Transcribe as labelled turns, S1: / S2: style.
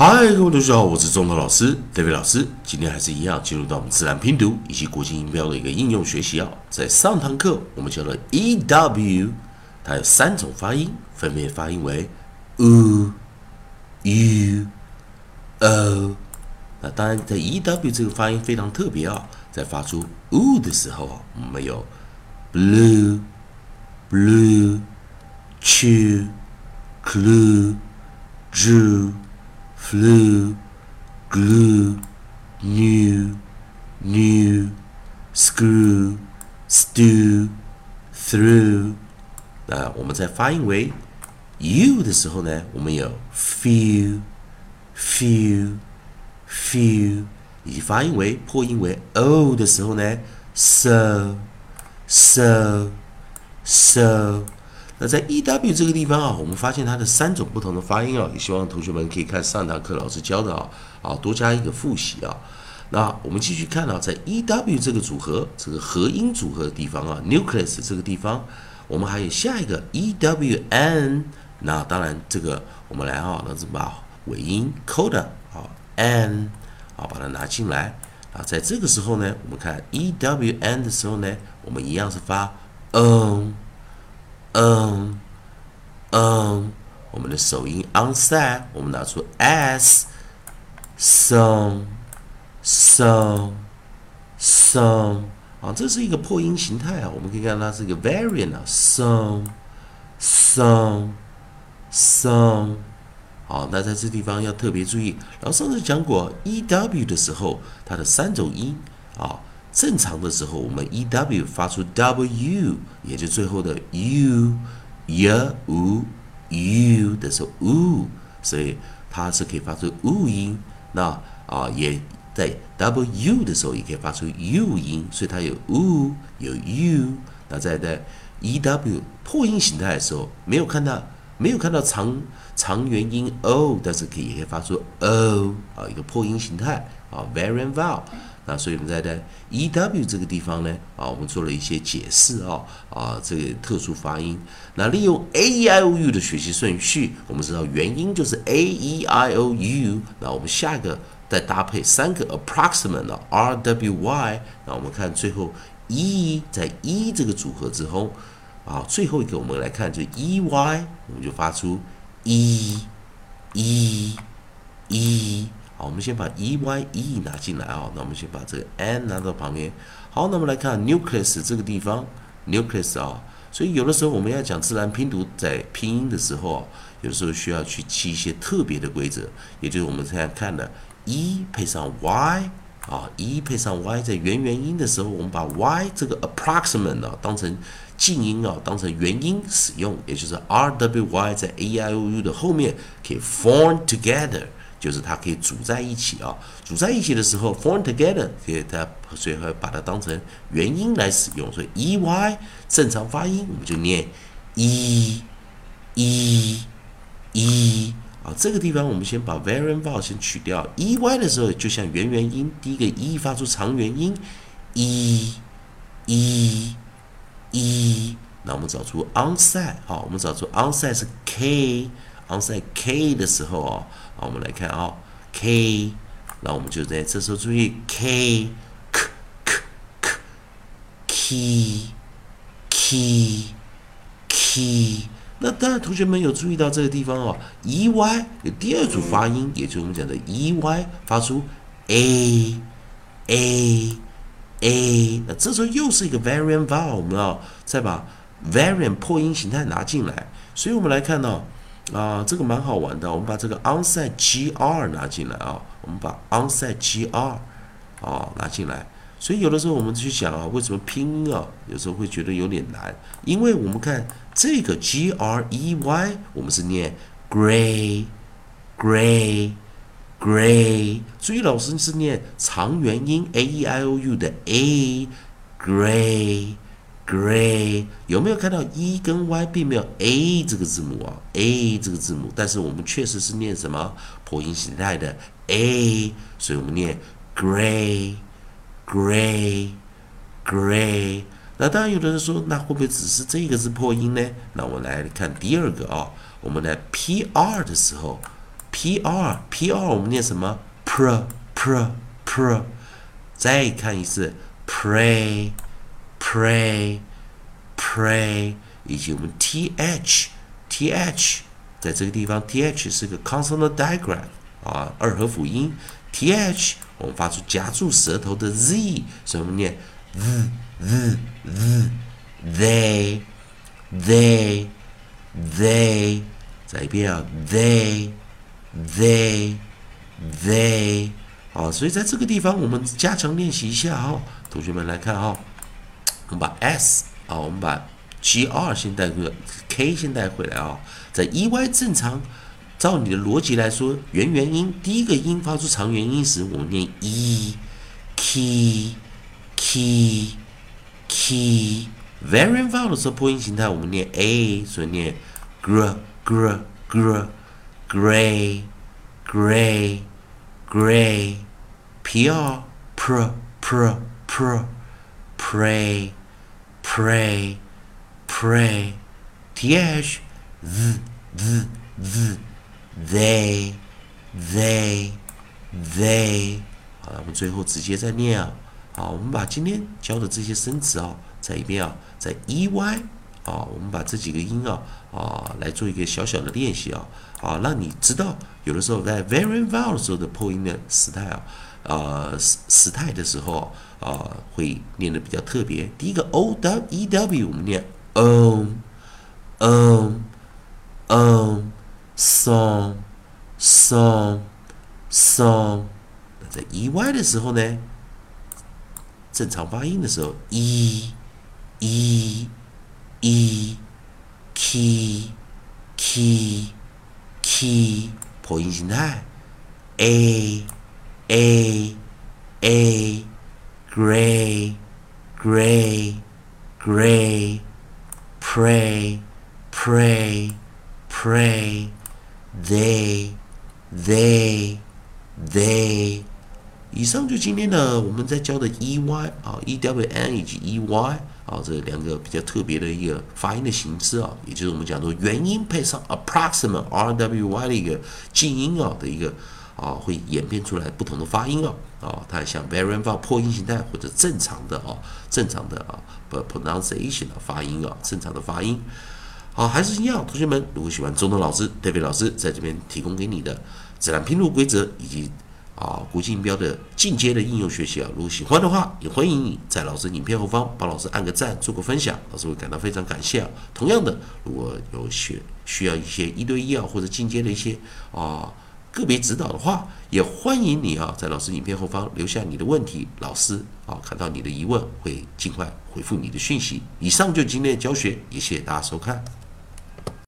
S1: 嗨，各位同学好，我是中头老师 David 老师。今天还是一样，进入到我们自然拼读以及国际音标的一个应用学习啊。在上堂课我们教了 e w，它有三种发音，分别发音为 u、u、o。那当然，在 e w 这个发音非常特别啊，在发出 u 的时候啊，我们有 blue、blue、chew、clue、drew。flew, glue, new, new, screw, stew, through。那我们在发音为 u 的时候呢，我们有 few, few, few，以及发音为破音为 o 的时候呢，so, so, so。 那在 e w 这个地方啊，我们发现它的三种不同的发音啊，也希望同学们可以看上堂课老师教的啊，啊多加一个复习啊。那我们继续看啊，在 e w 这个组合，这个合音组合的地方啊，nucleus 这个地方，我们还有下一个 e w n。那当然这个我们来啊，那是把尾音 coda 啊 n 啊把它拿进来啊，在这个时候呢，我们看 e w n 的时候呢，我们一样是发嗯。嗯嗯，我们的首音 onside，我们拿出 s，song，song，song，啊，这是一个破音形态啊，我们可以看它是一个 variant 啊，song，song，song，好，那在这地方要特别注意。然后上次讲过 e w 的时候，它的三种音啊。正常的时候，我们 e w 发出 w，也就最后的 u y u u 的时候 u，所以它是可以发出 u 音。那啊，也在 w 的时候也可以发出 u 音，所以它有 u 有 u。那在在 e w 破音形态的时候，没有看到没有看到长长元音 o，但是可以也可以发出 o 啊，一个破音形态啊，variant vowel。那所以我们在在 e w 这个地方呢，啊，我们做了一些解释啊，啊，这个特殊发音。那利用 a e i o u 的学习顺序，我们知道元音就是 a e i o u。那我们下一个再搭配三个 approximate 的 r w y。那我们看最后 e 在 e 这个组合之后，啊，最后一个我们来看就 e y，我们就发出 e e e。好，我们先把 e y e 拿进来啊。那我们先把这个 n 拿到旁边。好，那我们来看 nucleus 这个地方，nucleus 啊。所以有的时候我们要讲自然拼读，在拼音的时候啊，有时候需要去记一些特别的规则，也就是我们现在看的 e 配上 y 啊，e 配上 y，在元元音的时候，我们把 y 这个 approximate 啊当成静音啊，当成元音使用，也就是 r w y 在 a i o u 的后面可以 form together。就是它可以组在一起啊，组在一起的时候，form together，所以它所以会把它当成元音来使用。所以 e y 正常发音，我们就念 e e e 啊。这个地方我们先把 variant vowel 先取掉，e y 的时候就像元元音，第一个 e 发出长元音，e e e。那我们找出 onside 啊，我们找出 onside 是 k，onside k 的时候哦。好，我们来看啊，k，那我们就在这时候注意 k k k k key key key。那当然，同学们有注意到这个地方哦，e y 有第二组发音，也就是我们讲的 e y 发出 a a a。那这时候又是一个 variant vowel，我们要再把 variant 破音形态拿进来，所以我们来看到。啊，这个蛮好玩的。我们把这个 onside gr 拿进来啊，我们把 onside gr 啊拿进来。所以有的时候我们去想啊，为什么拼音啊，有时候会觉得有点难？因为我们看这个 g r e y，我们是念 gray gray gray。注意，老师是念长元音 a e i o u 的 a gray。Gray 有没有看到 E 跟 Y 并没有 A 这个字母啊？A 这个字母，但是我们确实是念什么破音形态的 A，所以我们念 Gray，Gray，Gray。那当然有的人说，那会不会只是这个是破音呢？那我们来看第二个啊，我们来 PR 的时候 P R P R 我们念什么？pr pr pr。再看一次，pray pray pray，以及我们 T H T H，在这个地方 T H 是个 consonant digraph 啊，二合辅音。T H 我们发出夹住舌头的 Z，所以我们念 z z z they they they，再一遍啊，they they they，好，所以在这个地方我们加强练习一下哈，同学们来看哈，我们把 S 啊，我们把 G R 先带回，K 先带回来啊，在 E Y 正常。照你的逻辑来说，元元音第一个音发出长元音时，我们念 e，key key key。variant vowel 的时候，破音形态我们念 a，所以念 gr gr gr gray gray gray。pr pr pr pr pray pray pray。th z z z。They, they, they。好了，我们最后直接再念啊。好，我们把今天教的这些生词啊，在一遍啊，在 EY 啊，我们把这几个音啊啊来做一个小小的练习啊啊，让你知道有的时候在 very vowel 的时候的破音的时态啊，呃时态的时候啊会念的比较特别。第一个 O W E W，我们念 om om om。song song song，那在 e y 的时候呢？正常发音的时候，e，e，e，k，k，k，破音形态，a a a gray gray gray pray pray pray They, they, they。以上就今天的我们在教的 e y 啊，e w n 以及 e y 啊，这两个比较特别的一个发音的形式啊，也就是我们讲的元音配上 approximate r w y 的一个静音啊的一个啊，会演变出来不同的发音啊啊，它像 variant vowel 破音形态或者正常的啊正常的啊不 pronunciation 的发音啊正常的发音。好，还是一样，同学们，如果喜欢中东老师、特别老师在这边提供给你的自然拼读规则以及啊国际音标的进阶的应用学习啊，如果喜欢的话，也欢迎你在老师影片后方帮老师按个赞，做个分享，老师会感到非常感谢啊。同样的，如果有需需要一些一对一啊或者进阶的一些啊个别指导的话，也欢迎你啊在老师影片后方留下你的问题，老师啊看到你的疑问会尽快回复你的讯息。以上就今天的教学，也谢谢大家收看。